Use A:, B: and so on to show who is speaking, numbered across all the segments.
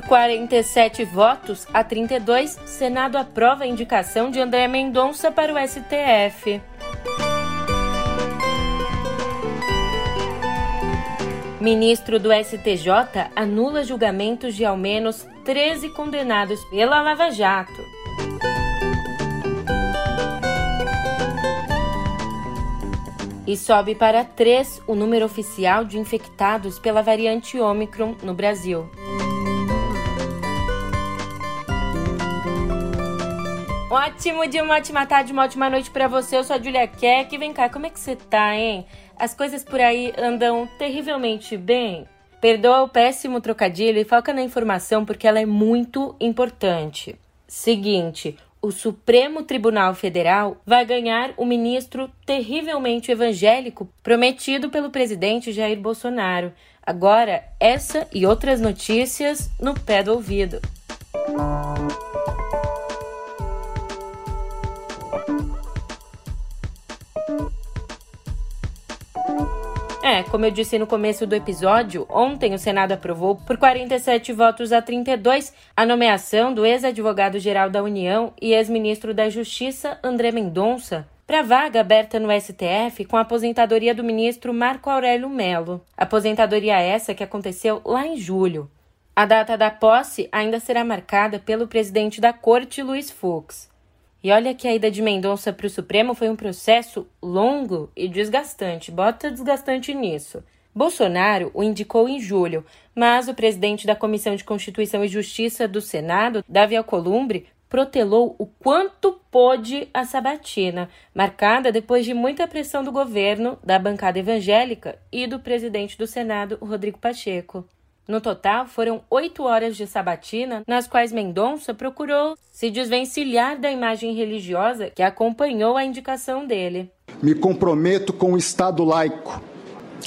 A: Por 47 votos a 32, Senado aprova a indicação de André Mendonça para o STF. Ministro do STJ anula julgamentos de ao menos 13 condenados pela Lava Jato. E sobe para 3 o número oficial de infectados pela variante Omicron no Brasil. Ótimo dia, uma ótima tarde, uma ótima noite para você. Eu sou a Julia Keck. Vem cá, como é que você tá, hein? As coisas por aí andam terrivelmente bem? Perdoa o péssimo trocadilho e foca na informação porque ela é muito importante. Seguinte, o Supremo Tribunal Federal vai ganhar o ministro terrivelmente evangélico prometido pelo presidente Jair Bolsonaro. Agora, essa e outras notícias no pé do ouvido. É, como eu disse no começo do episódio, ontem o Senado aprovou por 47 votos a 32 a nomeação do ex-advogado-geral da União e ex-ministro da Justiça André Mendonça para vaga aberta no STF com a aposentadoria do ministro Marco Aurélio Melo. Aposentadoria essa que aconteceu lá em julho. A data da posse ainda será marcada pelo presidente da corte, Luiz Fux. E olha que a ida de Mendonça para o Supremo foi um processo longo e desgastante. Bota desgastante nisso. Bolsonaro o indicou em julho, mas o presidente da Comissão de Constituição e Justiça do Senado, Davi Alcolumbre, protelou o quanto pôde a sabatina, marcada depois de muita pressão do governo, da bancada evangélica e do presidente do Senado, Rodrigo Pacheco. No total, foram oito horas de sabatina, nas quais Mendonça procurou se desvencilhar da imagem religiosa que acompanhou a indicação dele.
B: Me comprometo com o Estado laico.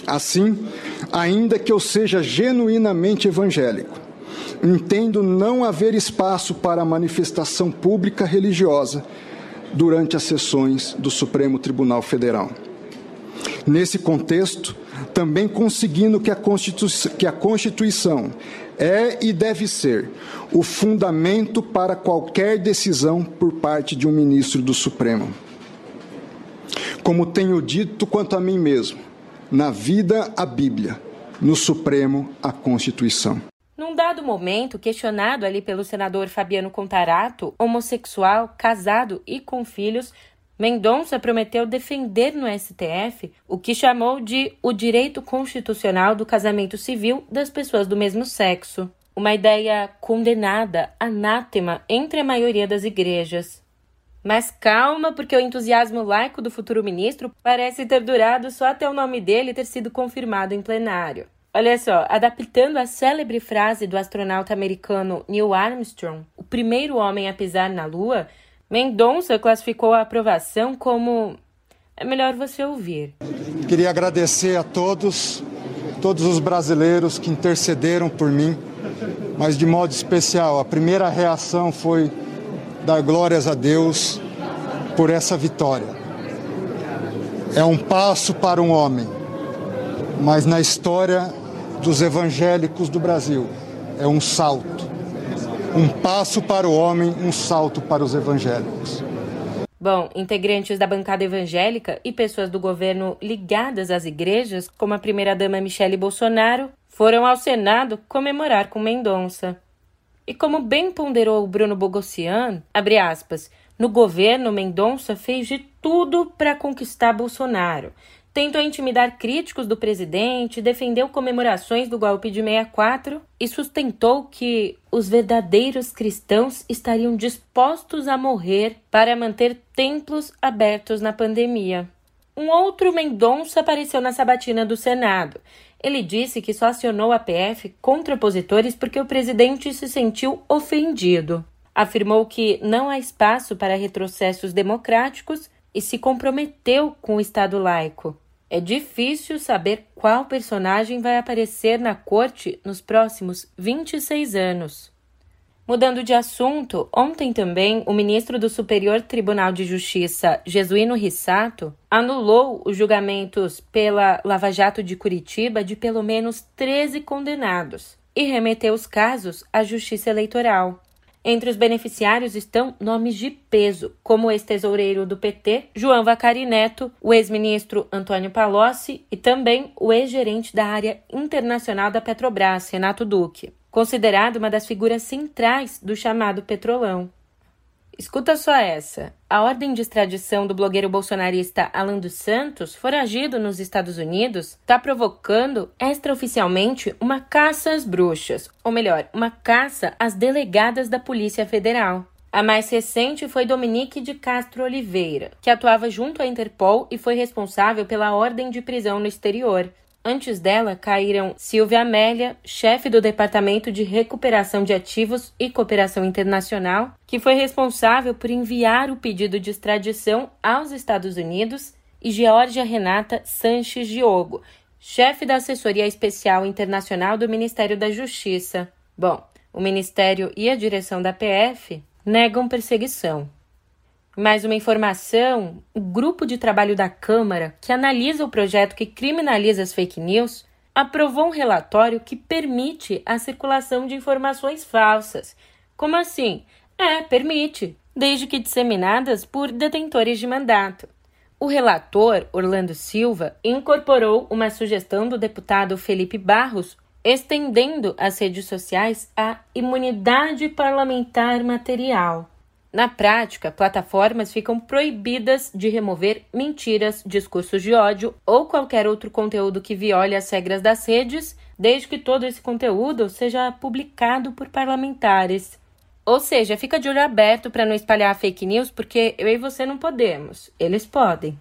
B: Assim, ainda que eu seja genuinamente evangélico, entendo não haver espaço para manifestação pública religiosa durante as sessões do Supremo Tribunal Federal. Nesse contexto, também conseguindo que a, que a Constituição é e deve ser o fundamento para qualquer decisão por parte de um ministro do Supremo. Como tenho dito quanto a mim mesmo, na vida a Bíblia, no Supremo a Constituição.
A: Num dado momento, questionado ali pelo senador Fabiano Contarato, homossexual, casado e com filhos, Mendonça prometeu defender no STF o que chamou de o direito constitucional do casamento civil das pessoas do mesmo sexo. Uma ideia condenada, anátema entre a maioria das igrejas. Mas calma, porque o entusiasmo laico do futuro ministro parece ter durado só até o nome dele ter sido confirmado em plenário. Olha só, adaptando a célebre frase do astronauta americano Neil Armstrong, o primeiro homem a pisar na Lua, Mendonça classificou a aprovação como. É melhor você ouvir.
B: Queria agradecer a todos, todos os brasileiros que intercederam por mim, mas de modo especial, a primeira reação foi dar glórias a Deus por essa vitória. É um passo para um homem, mas na história dos evangélicos do Brasil é um salto um passo para o homem, um salto para os evangélicos.
A: Bom, integrantes da bancada evangélica e pessoas do governo ligadas às igrejas, como a primeira-dama Michele Bolsonaro, foram ao Senado comemorar com Mendonça. E como bem ponderou o Bruno Bogossian, abre aspas, no governo Mendonça fez de tudo para conquistar Bolsonaro, tentou intimidar críticos do presidente, defendeu comemorações do golpe de 64 e sustentou que os verdadeiros cristãos estariam dispostos a morrer para manter templos abertos na pandemia. Um outro Mendonça apareceu na sabatina do Senado. Ele disse que só acionou a PF contra opositores porque o presidente se sentiu ofendido. Afirmou que não há espaço para retrocessos democráticos e se comprometeu com o Estado laico. É difícil saber qual personagem vai aparecer na corte nos próximos 26 anos. Mudando de assunto, ontem também o ministro do Superior Tribunal de Justiça, Jesuíno Rissato, anulou os julgamentos pela Lava Jato de Curitiba de pelo menos 13 condenados. e remeteu os casos à Justiça Eleitoral. Entre os beneficiários estão nomes de peso, como o ex-tesoureiro do PT, João Vacari Neto, o ex-ministro Antônio Palocci e também o ex-gerente da área internacional da Petrobras, Renato Duque, considerado uma das figuras centrais do chamado Petrolão. Escuta só essa. A ordem de extradição do blogueiro bolsonarista Alan dos Santos, foragido nos Estados Unidos, está provocando extraoficialmente uma caça às bruxas, ou melhor, uma caça às delegadas da Polícia Federal. A mais recente foi Dominique de Castro Oliveira, que atuava junto à Interpol e foi responsável pela ordem de prisão no exterior. Antes dela caíram Silvia Amélia, chefe do Departamento de Recuperação de Ativos e Cooperação Internacional, que foi responsável por enviar o pedido de extradição aos Estados Unidos, e Georgia Renata Sanches Diogo, chefe da Assessoria Especial Internacional do Ministério da Justiça. Bom, o Ministério e a direção da PF negam perseguição. Mais uma informação: o grupo de trabalho da Câmara, que analisa o projeto que criminaliza as fake news, aprovou um relatório que permite a circulação de informações falsas. Como assim? É, permite, desde que disseminadas por detentores de mandato. O relator, Orlando Silva, incorporou uma sugestão do deputado Felipe Barros, estendendo às redes sociais a imunidade parlamentar material. Na prática, plataformas ficam proibidas de remover mentiras, discursos de ódio ou qualquer outro conteúdo que viole as regras das redes, desde que todo esse conteúdo seja publicado por parlamentares. Ou seja, fica de olho aberto para não espalhar fake news, porque eu e você não podemos. Eles podem.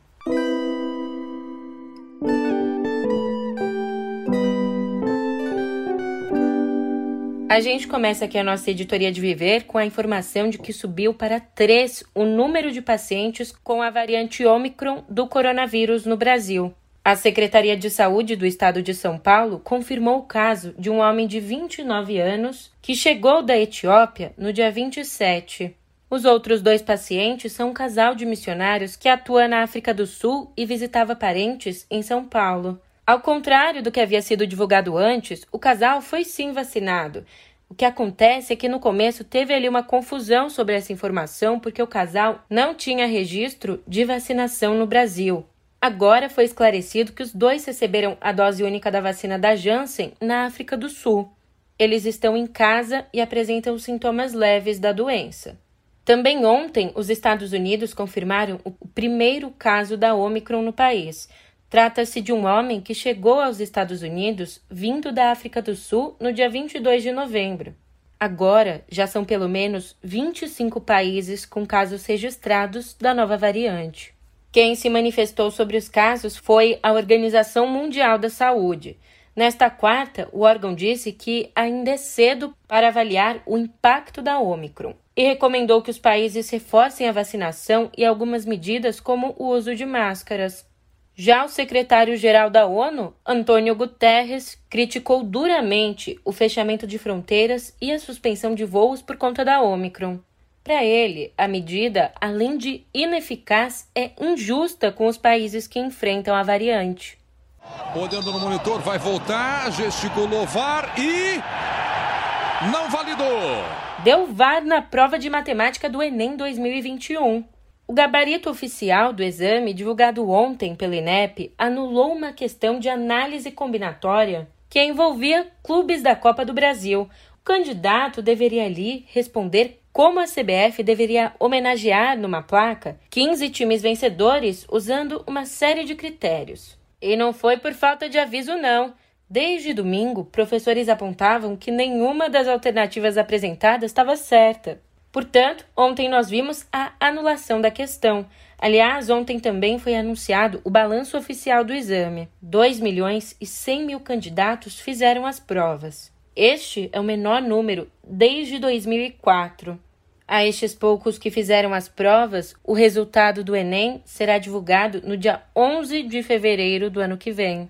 A: A gente começa aqui a nossa editoria de viver com a informação de que subiu para 3 o número de pacientes com a variante Omicron do coronavírus no Brasil. A Secretaria de Saúde do Estado de São Paulo confirmou o caso de um homem de 29 anos que chegou da Etiópia no dia 27. Os outros dois pacientes são um casal de missionários que atua na África do Sul e visitava parentes em São Paulo. Ao contrário do que havia sido divulgado antes, o casal foi sim vacinado. O que acontece é que no começo teve ali uma confusão sobre essa informação porque o casal não tinha registro de vacinação no Brasil. Agora foi esclarecido que os dois receberam a dose única da vacina da Janssen na África do Sul. Eles estão em casa e apresentam sintomas leves da doença. Também ontem, os Estados Unidos confirmaram o primeiro caso da Omicron no país. Trata-se de um homem que chegou aos Estados Unidos vindo da África do Sul no dia 22 de novembro. Agora, já são pelo menos 25 países com casos registrados da nova variante. Quem se manifestou sobre os casos foi a Organização Mundial da Saúde. Nesta quarta, o órgão disse que ainda é cedo para avaliar o impacto da Omicron e recomendou que os países reforcem a vacinação e algumas medidas como o uso de máscaras. Já o secretário-geral da ONU, Antônio Guterres, criticou duramente o fechamento de fronteiras e a suspensão de voos por conta da Omicron. Para ele, a medida, além de ineficaz, é injusta com os países que enfrentam a variante.
C: Olhando no monitor, vai voltar, gesticulou VAR e. Não validou!
A: Deu VAR na prova de matemática do Enem 2021. O gabarito oficial do exame, divulgado ontem pelo INEP, anulou uma questão de análise combinatória que envolvia clubes da Copa do Brasil. O candidato deveria ali responder como a CBF deveria homenagear numa placa 15 times vencedores usando uma série de critérios. E não foi por falta de aviso, não. Desde domingo, professores apontavam que nenhuma das alternativas apresentadas estava certa. Portanto, ontem nós vimos a anulação da questão. Aliás, ontem também foi anunciado o balanço oficial do exame. 2 milhões e 100 mil candidatos fizeram as provas. Este é o menor número desde 2004. A estes poucos que fizeram as provas, o resultado do Enem será divulgado no dia 11 de fevereiro do ano que vem.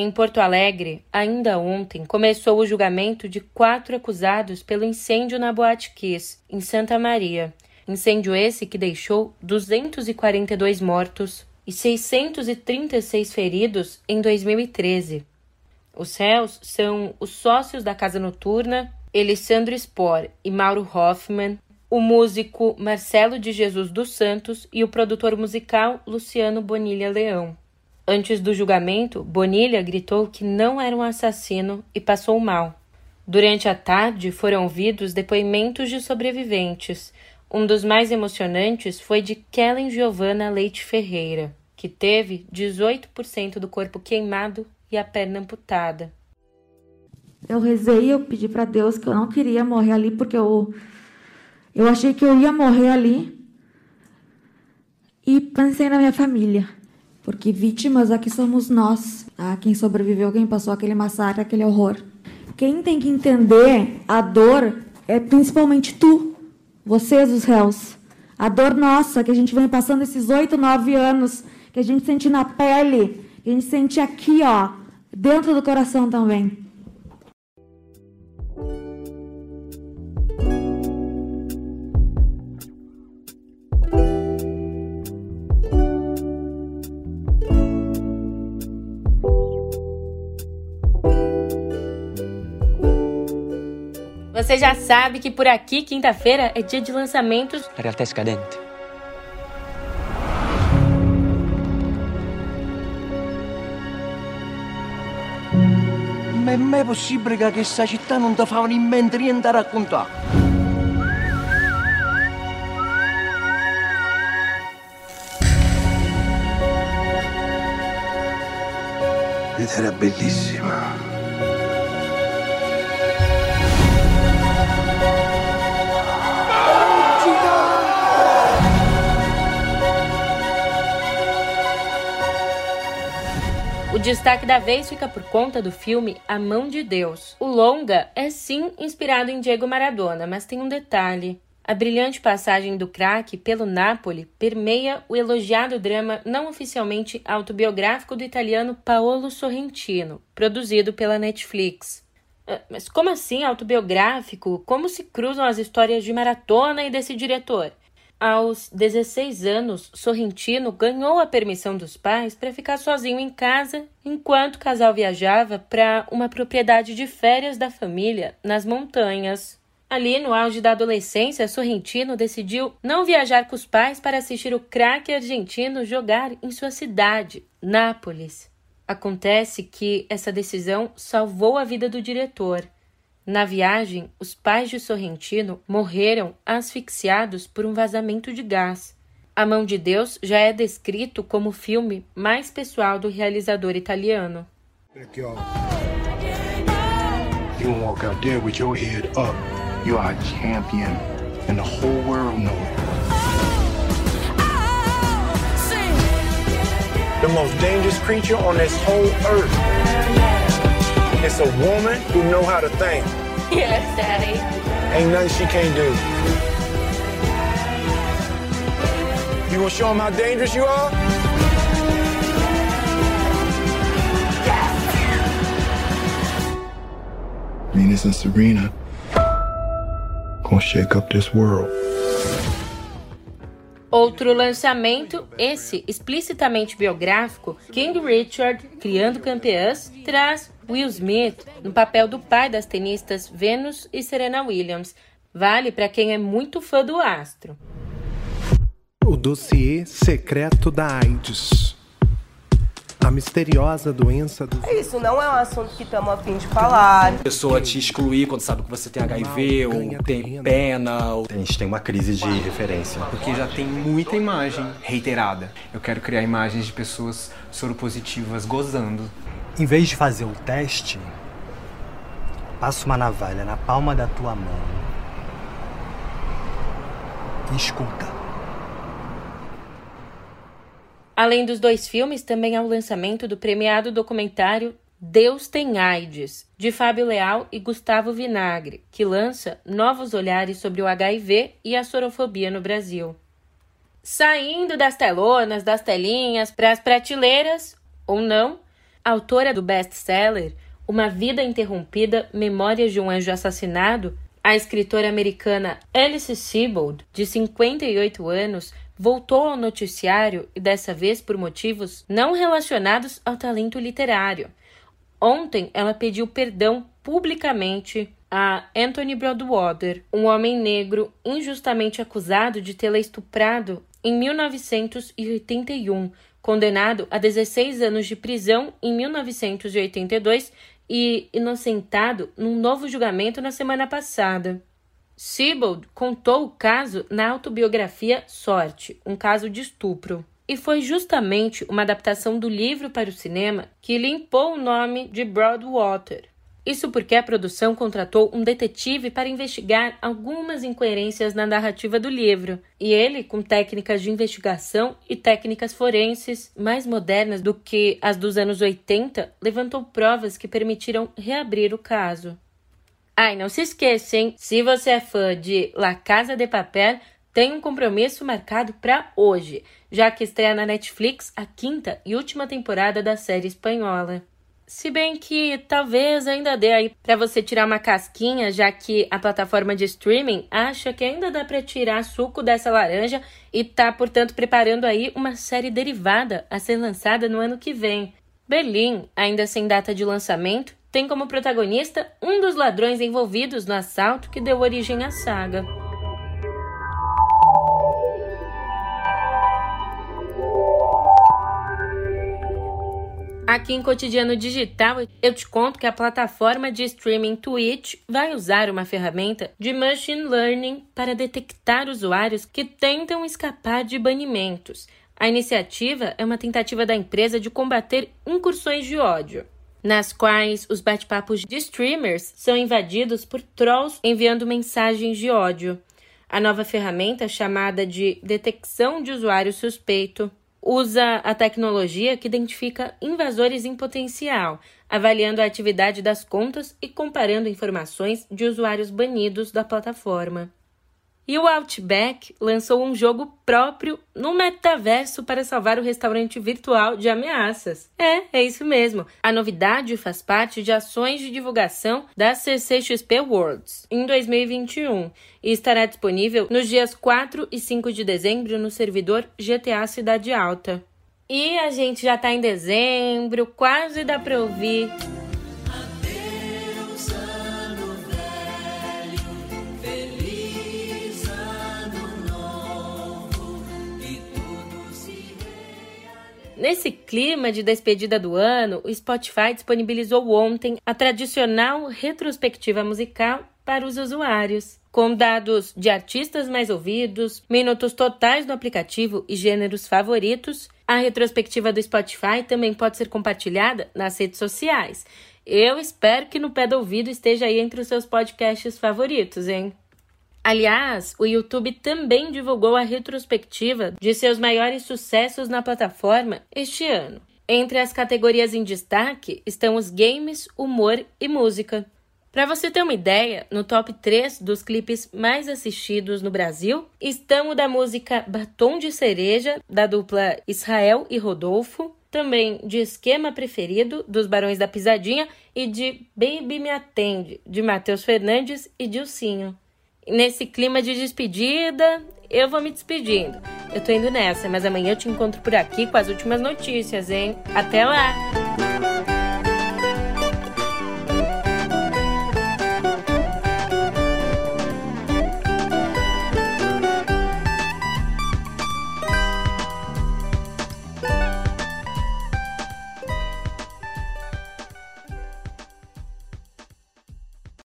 A: Em Porto Alegre, ainda ontem, começou o julgamento de quatro acusados pelo incêndio na Boate Kiss, em Santa Maria. Incêndio esse que deixou 242 mortos e 636 feridos em 2013. Os réus são os sócios da Casa Noturna, Elisandro Spor e Mauro Hoffman, o músico Marcelo de Jesus dos Santos e o produtor musical Luciano Bonilha Leão. Antes do julgamento, Bonilha gritou que não era um assassino e passou mal. Durante a tarde foram ouvidos depoimentos de sobreviventes. Um dos mais emocionantes foi de Kellen Giovanna Leite Ferreira, que teve 18% do corpo queimado e a perna amputada.
D: Eu rezei, eu pedi para Deus que eu não queria morrer ali porque eu eu achei que eu ia morrer ali. E pensei na minha família, porque vítimas aqui somos nós, tá? quem sobreviveu, quem passou aquele massacre, aquele horror. Quem tem que entender a dor é principalmente tu, vocês, os réus. A dor nossa, que a gente vem passando esses oito, nove anos, que a gente sente na pele, que a gente sente aqui, ó, dentro do coração também.
A: Você já sabe que por aqui, quinta-feira, é dia de lançamentos.
E: La realtà è scadente.
F: Ma è mai possibile che questa città non ti fa in mente niente a raccontare? Ed era bellissima.
A: Destaque da vez fica por conta do filme A Mão de Deus. O longa é sim inspirado em Diego Maradona, mas tem um detalhe. A brilhante passagem do craque pelo Napoli permeia o elogiado drama não oficialmente autobiográfico do italiano Paolo Sorrentino, produzido pela Netflix. Ah, mas como assim autobiográfico? Como se cruzam as histórias de Maratona e desse diretor? Aos 16 anos, Sorrentino ganhou a permissão dos pais para ficar sozinho em casa enquanto o casal viajava para uma propriedade de férias da família nas montanhas. Ali, no auge da adolescência, Sorrentino decidiu não viajar com os pais para assistir o craque argentino jogar em sua cidade, Nápoles. Acontece que essa decisão salvou a vida do diretor. Na viagem, os pais de Sorrentino morreram asfixiados por um vazamento de gás. A Mão de Deus já é descrito como o filme mais pessoal do realizador italiano.
G: You walk out there with your head up. You are a champion, and the whole world knows it. The most dangerous creature on this whole earth. It's a woman who know how to think.
A: Yes, Daddy.
G: Ain't nothing she can't do. You gonna show them how dangerous you are? Venus and Serena gonna shake up this world.
A: Outro lançamento, esse explicitamente biográfico, King Richard, Criando Campeãs, traz Will Smith no papel do pai das tenistas Venus e Serena Williams. Vale para quem é muito fã do astro.
H: O dossiê secreto da AIDS. A misteriosa doença do.
I: É isso, não é um assunto que estamos a fim de falar.
E: A pessoa te excluir quando sabe que você tem HIV ou tem pena. Ou...
J: A gente tem uma crise de referência.
K: Porque já tem muita imagem reiterada. Eu quero criar imagens de pessoas soropositivas gozando.
L: Em vez de fazer o teste, passa uma navalha na palma da tua mão e escuta.
A: Além dos dois filmes, também há o lançamento do premiado documentário Deus tem AIDS, de Fábio Leal e Gustavo Vinagre, que lança novos olhares sobre o HIV e a sorofobia no Brasil. Saindo das telonas, das telinhas, para as prateleiras, ou não, autora do best-seller Uma Vida Interrompida Memórias de um Anjo Assassinado, a escritora americana Alice Sebold, de 58 anos, voltou ao noticiário e dessa vez por motivos não relacionados ao talento literário. Ontem ela pediu perdão publicamente a Anthony Broadwater, um homem negro injustamente acusado de tê-la estuprado em 1981, condenado a 16 anos de prisão em 1982 e inocentado num novo julgamento na semana passada. Siebold contou o caso na autobiografia Sorte, um caso de estupro. E foi justamente uma adaptação do livro para o cinema que limpou o nome de Broadwater. Isso porque a produção contratou um detetive para investigar algumas incoerências na narrativa do livro, e ele, com técnicas de investigação e técnicas forenses mais modernas do que as dos anos 80, levantou provas que permitiram reabrir o caso. Ai, não se esqueça, hein? Se você é fã de La Casa de Papel, tem um compromisso marcado para hoje, já que estreia na Netflix a quinta e última temporada da série espanhola. Se bem que talvez ainda dê aí para você tirar uma casquinha, já que a plataforma de streaming acha que ainda dá para tirar suco dessa laranja e tá, portanto, preparando aí uma série derivada a ser lançada no ano que vem. Berlim, ainda sem data de lançamento, tem como protagonista um dos ladrões envolvidos no assalto que deu origem à saga. Aqui em Cotidiano Digital, eu te conto que a plataforma de streaming Twitch vai usar uma ferramenta de machine learning para detectar usuários que tentam escapar de banimentos. A iniciativa é uma tentativa da empresa de combater incursões de ódio nas quais os bate-papos de streamers são invadidos por trolls enviando mensagens de ódio. A nova ferramenta, chamada de detecção de usuário suspeito, usa a tecnologia que identifica invasores em potencial, avaliando a atividade das contas e comparando informações de usuários banidos da plataforma. E o Outback lançou um jogo próprio no metaverso para salvar o restaurante virtual de ameaças. É, é isso mesmo. A novidade faz parte de ações de divulgação da CCXP Worlds em 2021 e estará disponível nos dias 4 e 5 de dezembro no servidor GTA Cidade Alta. E a gente já está em dezembro, quase dá para ouvir Nesse clima de despedida do ano, o Spotify disponibilizou ontem a tradicional retrospectiva musical para os usuários. Com dados de artistas mais ouvidos, minutos totais no aplicativo e gêneros favoritos, a retrospectiva do Spotify também pode ser compartilhada nas redes sociais. Eu espero que no pé do ouvido esteja aí entre os seus podcasts favoritos, hein? Aliás, o YouTube também divulgou a retrospectiva de seus maiores sucessos na plataforma este ano. Entre as categorias em destaque estão os games, humor e música. Para você ter uma ideia, no top 3 dos clipes mais assistidos no Brasil estão o da música Batom de Cereja, da dupla Israel e Rodolfo, também de Esquema Preferido, dos Barões da Pisadinha, e de Baby Me Atende, de Matheus Fernandes e Dilcinho nesse clima de despedida, eu vou me despedindo. Eu tô indo nessa, mas amanhã eu te encontro por aqui com as últimas notícias, hein? Até lá!